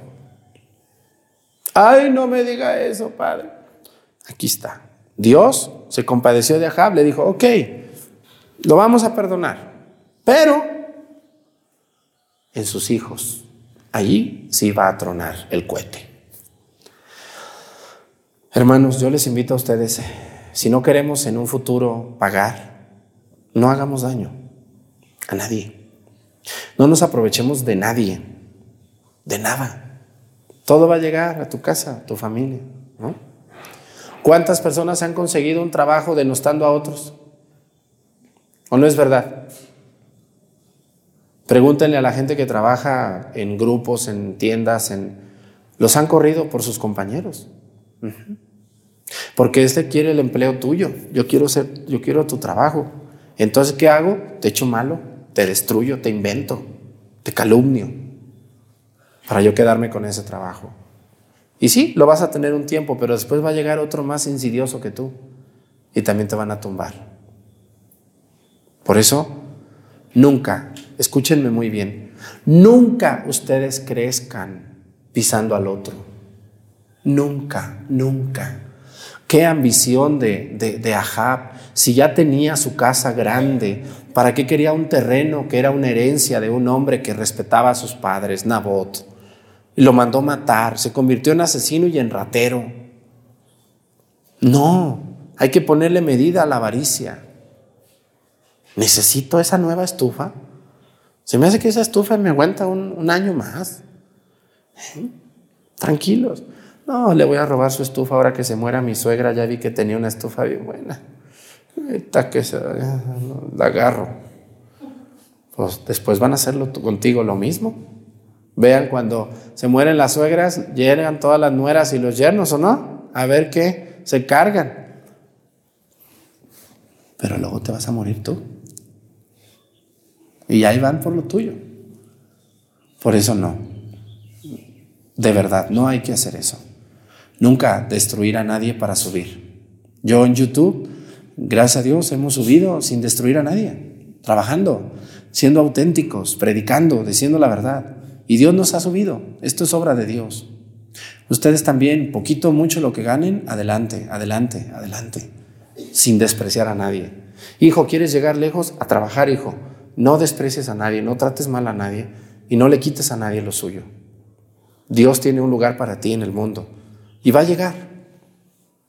A: Ay, no me diga eso, padre. Aquí está. Dios se compadeció de Ahab, le dijo, ok, lo vamos a perdonar, pero en sus hijos, allí sí va a tronar el cohete. Hermanos, yo les invito a ustedes, si no queremos en un futuro pagar, no hagamos daño a nadie. No nos aprovechemos de nadie, de nada. Todo va a llegar a tu casa, a tu familia. ¿Cuántas personas han conseguido un trabajo denostando a otros? ¿O no es verdad? Pregúntenle a la gente que trabaja en grupos, en tiendas, en... los han corrido por sus compañeros. Porque este quiere el empleo tuyo. Yo quiero ser, yo quiero tu trabajo. Entonces, ¿qué hago? Te echo malo, te destruyo, te invento, te calumnio para yo quedarme con ese trabajo. Y sí, lo vas a tener un tiempo, pero después va a llegar otro más insidioso que tú y también te van a tumbar. Por eso, nunca, escúchenme muy bien, nunca ustedes crezcan pisando al otro. Nunca, nunca. Qué ambición de, de, Ahab. Si ya tenía su casa grande, ¿para qué quería un terreno que era una herencia de un hombre que respetaba a sus padres, Nabot? Lo mandó matar, se convirtió en asesino y en ratero. No, hay que ponerle medida a la avaricia. ¿Necesito esa nueva estufa? Se me hace que esa estufa me aguanta un, un año más. ¿Eh? Tranquilos. No, le voy a robar su estufa ahora que se muera mi suegra. Ya vi que tenía una estufa bien buena. Ahorita que se la agarro. Pues después van a hacerlo contigo lo mismo. Vean cuando se mueren las suegras, llegan todas las nueras y los yernos, ¿o no? A ver qué se cargan. Pero luego te vas a morir tú. Y ahí van por lo tuyo. Por eso no. De verdad, no hay que hacer eso. Nunca destruir a nadie para subir. Yo en YouTube, gracias a Dios, hemos subido sin destruir a nadie, trabajando, siendo auténticos, predicando, diciendo la verdad. Y Dios nos ha subido. Esto es obra de Dios. Ustedes también, poquito, mucho lo que ganen, adelante, adelante, adelante, sin despreciar a nadie. Hijo, ¿quieres llegar lejos? A trabajar, hijo. No desprecies a nadie, no trates mal a nadie y no le quites a nadie lo suyo. Dios tiene un lugar para ti en el mundo y va a llegar,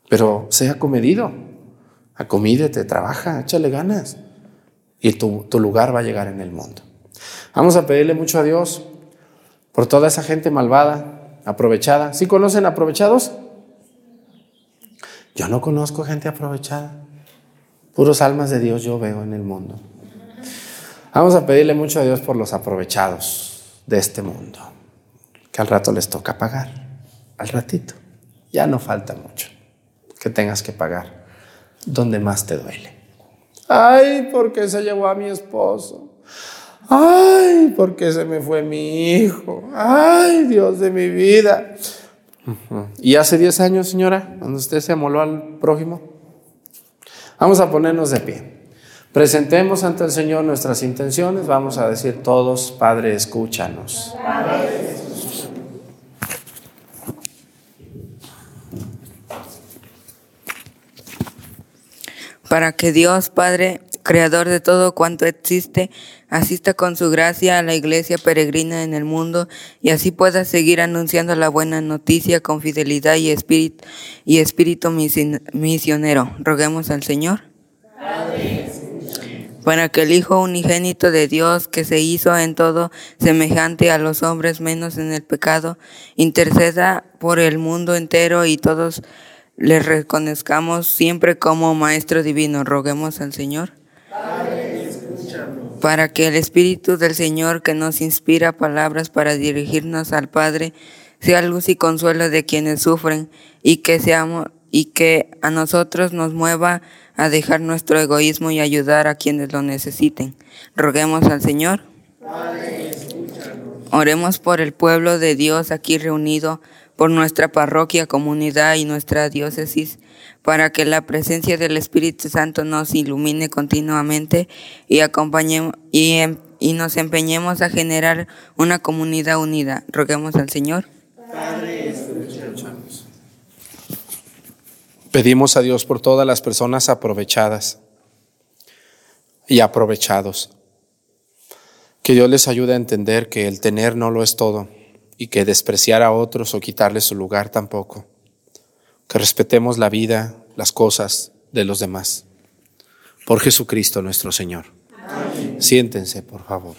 A: pero sea comedido, acomídete, trabaja, échale ganas y tu, tu lugar va a llegar en el mundo. Vamos a pedirle mucho a Dios por toda esa gente malvada, aprovechada. ¿Sí conocen aprovechados? Yo no conozco gente aprovechada. Puros almas de Dios yo veo en el mundo. Vamos a pedirle mucho a Dios por los aprovechados de este mundo, que al rato les toca pagar, al ratito. Ya no falta mucho que tengas que pagar, donde más te duele. Ay, porque se llevó a mi esposo. Ay, porque se me fue mi hijo. Ay, Dios de mi vida. Y hace 10 años, señora, cuando usted se amoló al prójimo, vamos a ponernos de pie. Presentemos ante el Señor nuestras intenciones. Vamos a decir todos, Padre, escúchanos.
D: Para que Dios, Padre, Creador de todo cuanto existe, asista con su gracia a la iglesia peregrina en el mundo y así pueda seguir anunciando la buena noticia con fidelidad y espíritu, y espíritu misionero. Roguemos al Señor. Para que el Hijo unigénito de Dios, que se hizo en todo semejante a los hombres menos en el pecado, interceda por el mundo entero y todos le reconozcamos siempre como Maestro Divino. Roguemos al Señor. para que el Espíritu del Señor que nos inspira palabras para dirigirnos al Padre sea luz y consuelo de quienes sufren y que seamos y que a nosotros nos mueva a dejar nuestro egoísmo y ayudar a quienes lo necesiten. Roguemos al Señor. Oremos por el pueblo de Dios aquí reunido, por nuestra parroquia, comunidad y nuestra diócesis, para que la presencia del Espíritu Santo nos ilumine continuamente y acompañemos em, y nos empeñemos a generar una comunidad unida. Roguemos al Señor.
A: Pedimos a Dios por todas las personas aprovechadas y aprovechados. Que Dios les ayude a entender que el tener no lo es todo y que despreciar a otros o quitarles su lugar tampoco. Que respetemos la vida, las cosas de los demás. Por Jesucristo nuestro Señor. Siéntense, por favor.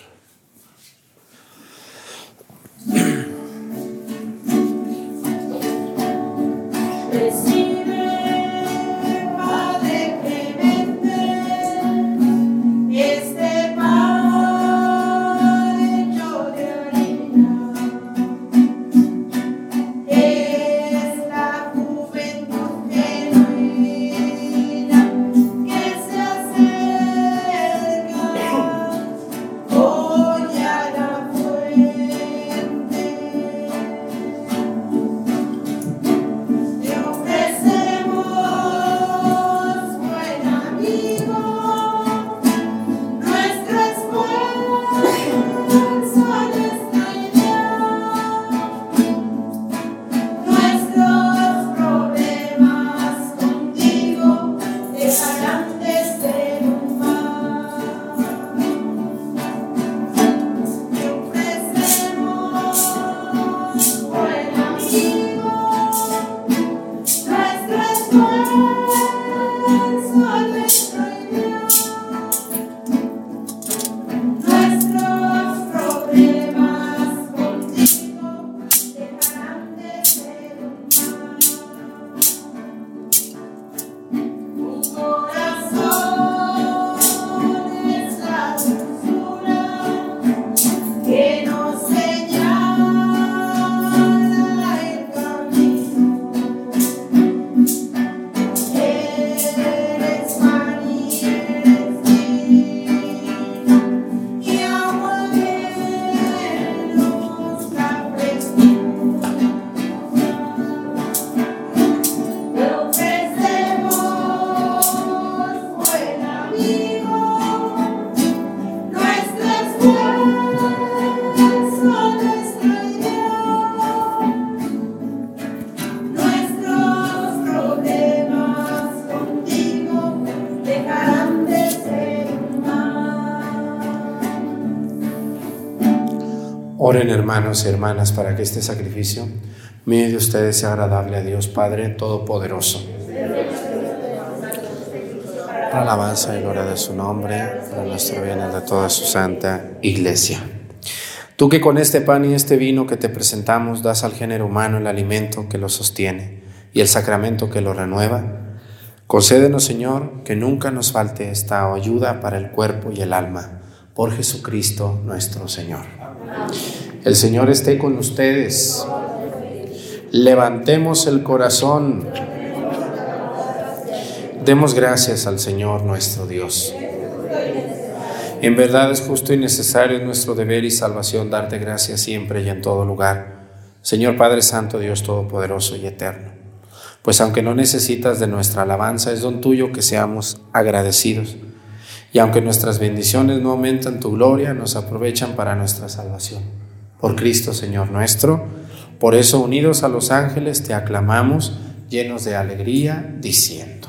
A: Hermanos y hermanas para que este sacrificio mío de ustedes sea agradable a Dios Padre Todopoderoso. Alabanza y gloria de su nombre, para nuestro bien y de toda su santa iglesia. Tú que con este pan y este vino que te presentamos das al género humano el alimento que lo sostiene y el sacramento que lo renueva, concédenos Señor que nunca nos falte esta ayuda para el cuerpo y el alma, por Jesucristo nuestro Señor. El Señor esté con ustedes. Levantemos el corazón. Demos gracias al Señor nuestro Dios. En verdad es justo y necesario nuestro deber y salvación darte gracias siempre y en todo lugar, Señor Padre Santo, Dios Todopoderoso y Eterno. Pues aunque no necesitas de nuestra alabanza, es don tuyo que seamos agradecidos. Y aunque nuestras bendiciones no aumentan tu gloria, nos aprovechan para nuestra salvación. Por Cristo, Señor nuestro. Por eso, unidos a los ángeles, te aclamamos, llenos de alegría, diciendo.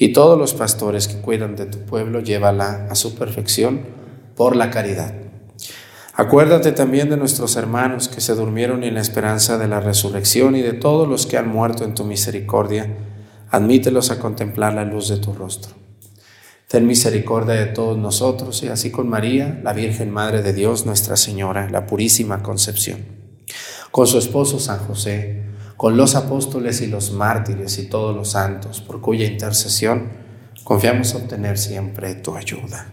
A: y todos los pastores que cuidan de tu pueblo, llévala a su perfección por la caridad. Acuérdate también de nuestros hermanos que se durmieron en la esperanza de la resurrección y de todos los que han muerto en tu misericordia. Admítelos a contemplar la luz de tu rostro. Ten misericordia de todos nosotros y así con María, la Virgen Madre de Dios, Nuestra Señora, la Purísima Concepción, con su esposo San José, con los apóstoles y los mártires y todos los santos, por cuya intercesión confiamos obtener siempre tu ayuda.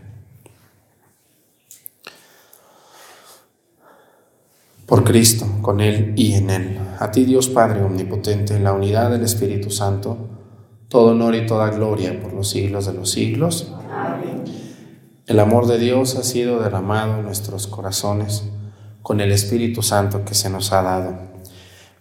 A: Por Cristo, con Él y en Él, a ti Dios Padre Omnipotente, en la unidad del Espíritu Santo, todo honor y toda gloria por los siglos de los siglos. El amor de Dios ha sido derramado en nuestros corazones con el Espíritu Santo que se nos ha dado.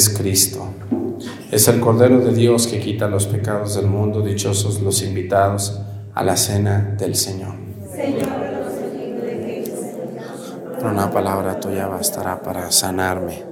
C: Es Cristo. Es el Cordero de Dios que quita los pecados del mundo. Dichosos los invitados a la cena del Señor. Pero una palabra tuya bastará para sanarme.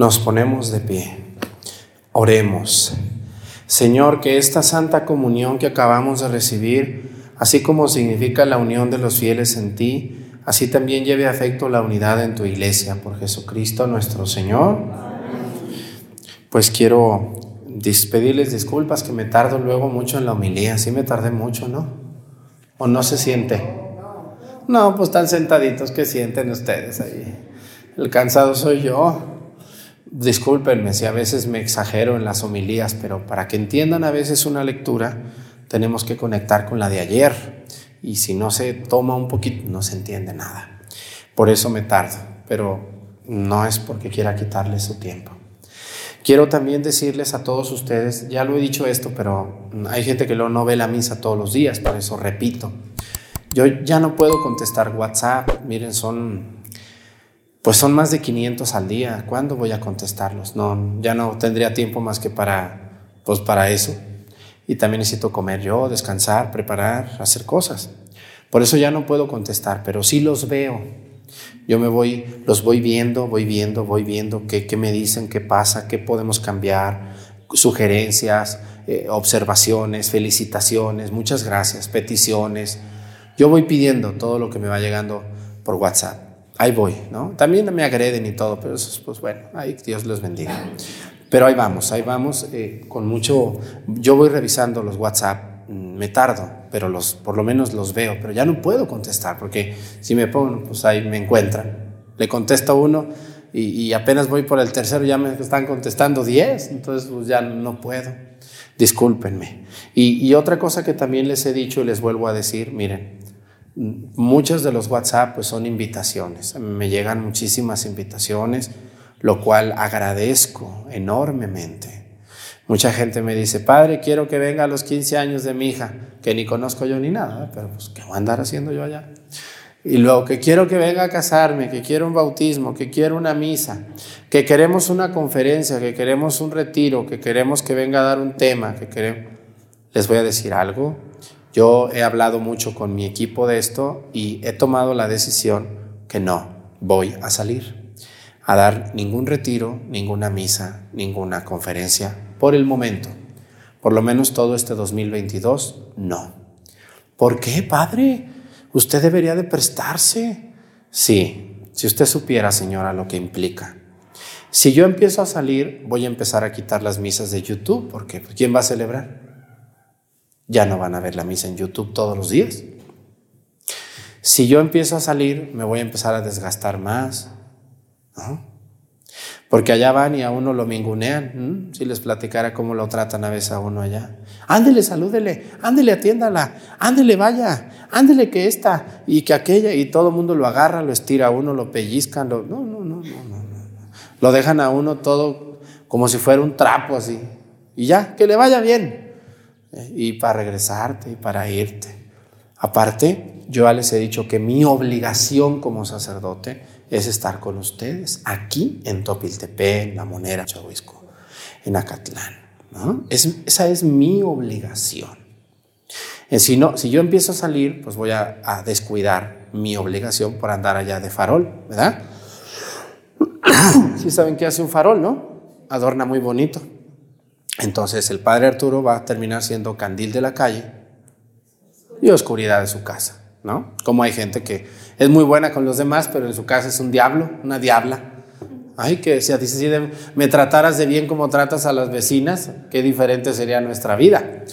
E: Nos
A: ponemos de pie. Oremos. Señor, que esta santa comunión que acabamos de recibir, así como significa la unión de los fieles en ti, así también lleve afecto la unidad en tu iglesia por Jesucristo nuestro Señor. Pues quiero pedirles disculpas que me tardo luego mucho en la homilía, sí me tardé mucho, ¿no? ¿O no se siente? No, pues están sentaditos, ¿qué sienten ustedes ahí? El cansado soy yo. Discúlpenme si a veces me exagero en las homilías, pero para que entiendan a veces una lectura, tenemos que conectar con la de ayer. Y si no se toma un poquito, no se entiende nada. Por eso me tardo, pero no es porque quiera quitarles su tiempo. Quiero también decirles a todos ustedes, ya lo he dicho esto, pero hay gente que no ve la misa todos los días, por eso repito. Yo ya no puedo contestar WhatsApp, miren, son pues son más de 500 al día. ¿Cuándo voy a contestarlos? No, ya no tendría tiempo más que para, pues para eso. Y también necesito comer yo, descansar, preparar, hacer cosas. Por eso ya no puedo contestar, pero sí los veo. Yo me voy, los voy viendo, voy viendo, voy viendo qué, qué me dicen, qué pasa, qué podemos cambiar, sugerencias, eh, observaciones, felicitaciones, muchas gracias, peticiones. Yo voy pidiendo todo lo que me va llegando por WhatsApp ahí voy, ¿no? También me agreden y todo, pero eso, pues bueno, ahí Dios los bendiga. Pero ahí vamos, ahí vamos, eh, con mucho, yo voy revisando los WhatsApp, mm, me tardo, pero los, por lo menos los veo, pero ya no puedo contestar, porque si me pongo, pues ahí me encuentran. Le contesto uno y, apenas voy por el tercero, ya me están contestando diez, entonces pues ya no puedo. Discúlpenme. Y, y otra cosa que también les he dicho y les vuelvo a decir, miren, Muchos de los WhatsApp pues, son invitaciones. Me llegan muchísimas invitaciones, lo cual agradezco enormemente. Mucha gente me dice, padre, quiero que venga a los 15 años de mi hija, que ni conozco yo ni nada, ¿eh? pero pues, ¿qué voy a andar haciendo yo allá? Y luego que quiero que venga a casarme, que quiero un bautismo, que quiero una misa, que queremos una conferencia, que queremos un retiro, que queremos que venga a dar un tema, que queremos... Les voy a decir algo, yo he hablado mucho con mi equipo de esto y he tomado la decisión que no voy a salir a dar ningún retiro, ninguna misa, ninguna conferencia por el momento. Por lo menos todo este 2022, no. ¿Por qué, padre? Usted debería de prestarse. Sí, si usted supiera, señora, lo que implica. Si yo empiezo a salir, voy a empezar a quitar las misas de YouTube, porque ¿quién va a celebrar? Ya no van a ver la misa en YouTube todos los días. Si yo empiezo a salir, me voy a empezar a desgastar más. Porque allá van y a uno lo mingunean. Si les platicara cómo lo tratan a veces a uno allá. Ándele, salúdele, ándele, atiéndala, ándele, vaya, ándele que esta y que aquella. Y todo el mundo lo agarra, lo estira a uno, lo pellizcan. Lo, no, no, no, no, no, no. Lo dejan a uno todo como si fuera un trapo así. Y ya, que le vaya bien y para regresarte y para irte. Aparte, yo ya les he dicho que mi obligación como sacerdote es estar con ustedes aquí en Topiltepec, en La Monera, Chahuisco, en Acatlán. esa es mi obligación. Eh, si, no, si yo empiezo a salir, pues voy a, a descuidar mi obligación por andar allá de farol, ¿verdad? Si saben qué hace un farol, ¿no? Adorna muy bonito. Entonces el padre Arturo va a terminar siendo candil de la calle y oscuridad de su casa, ¿no? Como hay gente que es muy buena con los demás, pero en su casa es un diablo, una diabla. Ay, que si a ti me trataras de bien como tratas a las vecinas, qué diferente sería nuestra vida.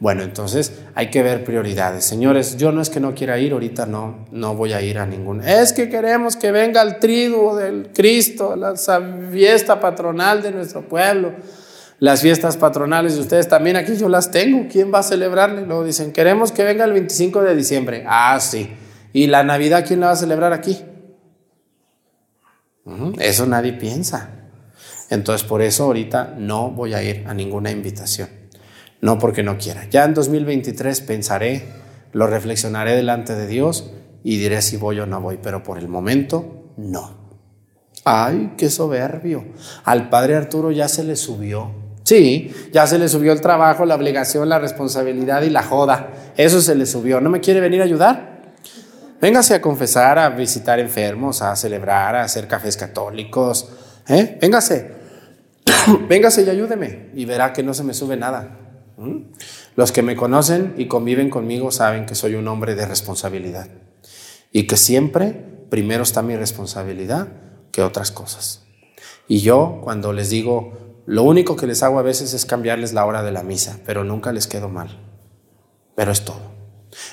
A: Bueno, entonces hay que ver prioridades. Señores, yo no es que no quiera ir, ahorita no, no voy a ir a ningún. Es que queremos que venga el triduo del Cristo, la fiesta patronal de nuestro pueblo las fiestas patronales de ustedes también aquí yo las tengo. ¿Quién va a celebrarle? Luego dicen, queremos que venga el 25 de diciembre. Ah, sí. ¿Y la Navidad quién la va a celebrar aquí? Eso nadie piensa. Entonces por eso ahorita no voy a ir a ninguna invitación. No porque no quiera. Ya en 2023 pensaré, lo reflexionaré delante de Dios y diré si voy o no voy, pero por el momento no. Ay, qué soberbio. Al padre Arturo ya se le subió Sí, ya se le subió el trabajo, la obligación, la responsabilidad y la joda. Eso se le subió. ¿No me quiere venir a ayudar? Véngase a confesar, a visitar enfermos, a celebrar, a hacer cafés católicos. ¿Eh? Véngase. Véngase y ayúdeme. Y verá que no se me sube nada. Los que me conocen y conviven conmigo saben que soy un hombre de responsabilidad. Y que siempre primero está mi responsabilidad que otras cosas. Y yo cuando les digo, lo único que les hago a veces es cambiarles la hora de la misa, pero nunca les quedo mal. Pero es todo.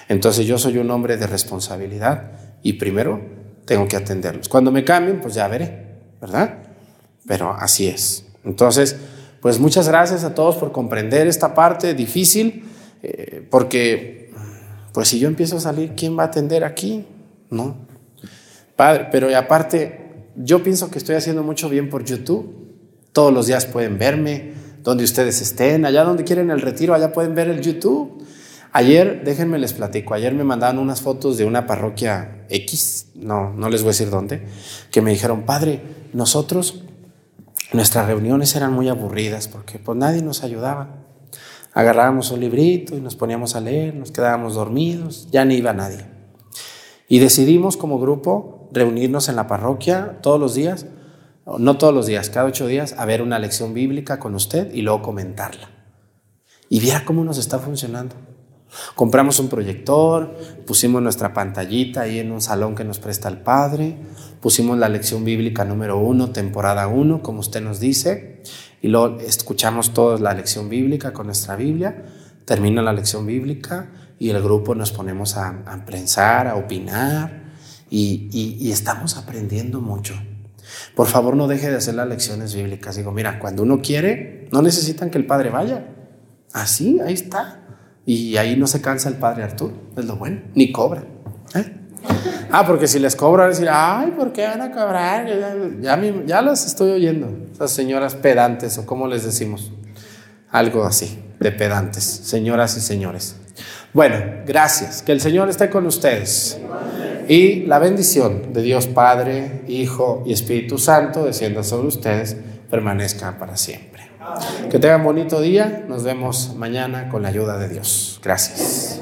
A: Entonces yo soy un hombre de responsabilidad y primero tengo que atenderlos. Cuando me cambien, pues ya veré, ¿verdad? Pero así es. Entonces, pues muchas gracias a todos por comprender esta parte difícil, eh, porque pues si yo empiezo a salir, ¿quién va a atender aquí? No. Padre, pero aparte, yo pienso que estoy haciendo mucho bien por YouTube. Todos los días pueden verme, donde ustedes estén, allá donde quieren el retiro, allá pueden ver el YouTube. Ayer, déjenme les platico, ayer me mandaron unas fotos de una parroquia X, no, no les voy a decir dónde, que me dijeron, padre, nosotros Nuestras reuniones eran muy aburridas porque pues nadie nos ayudaba. Agarrábamos un librito y nos poníamos a leer, nos quedábamos dormidos, ya ni iba nadie. Y decidimos como grupo reunirnos en la parroquia todos los días, no todos los días, cada ocho días, a ver una lección bíblica con usted y luego comentarla. Y viera cómo nos está funcionando. Compramos un proyector, pusimos nuestra pantallita ahí en un salón que nos presta el Padre, pusimos la lección bíblica número uno, temporada uno, como usted nos dice, y luego escuchamos todos la lección bíblica con nuestra Biblia, termina la lección bíblica y el grupo nos ponemos a, a pensar, a opinar y, estamos aprendiendo mucho. Por favor, no deje de hacer las lecciones bíblicas. Digo, mira, cuando uno quiere, no necesitan que el Padre vaya. Así, ahí está. Y ahí no se cansa el padre Arturo, es lo bueno, ni cobra. ¿eh? Ah, porque si les cobran, decir, ay, ¿por qué van a cobrar? Ya, ya, ya las estoy oyendo, esas señoras pedantes, o como les decimos, algo así, de pedantes, señoras y señores. Bueno, gracias, que el Señor esté con ustedes. Y la bendición de Dios Padre, Hijo y Espíritu Santo descienda sobre ustedes, permanezca para siempre. Que tengan bonito día. Nos vemos mañana con la ayuda de Dios. Gracias.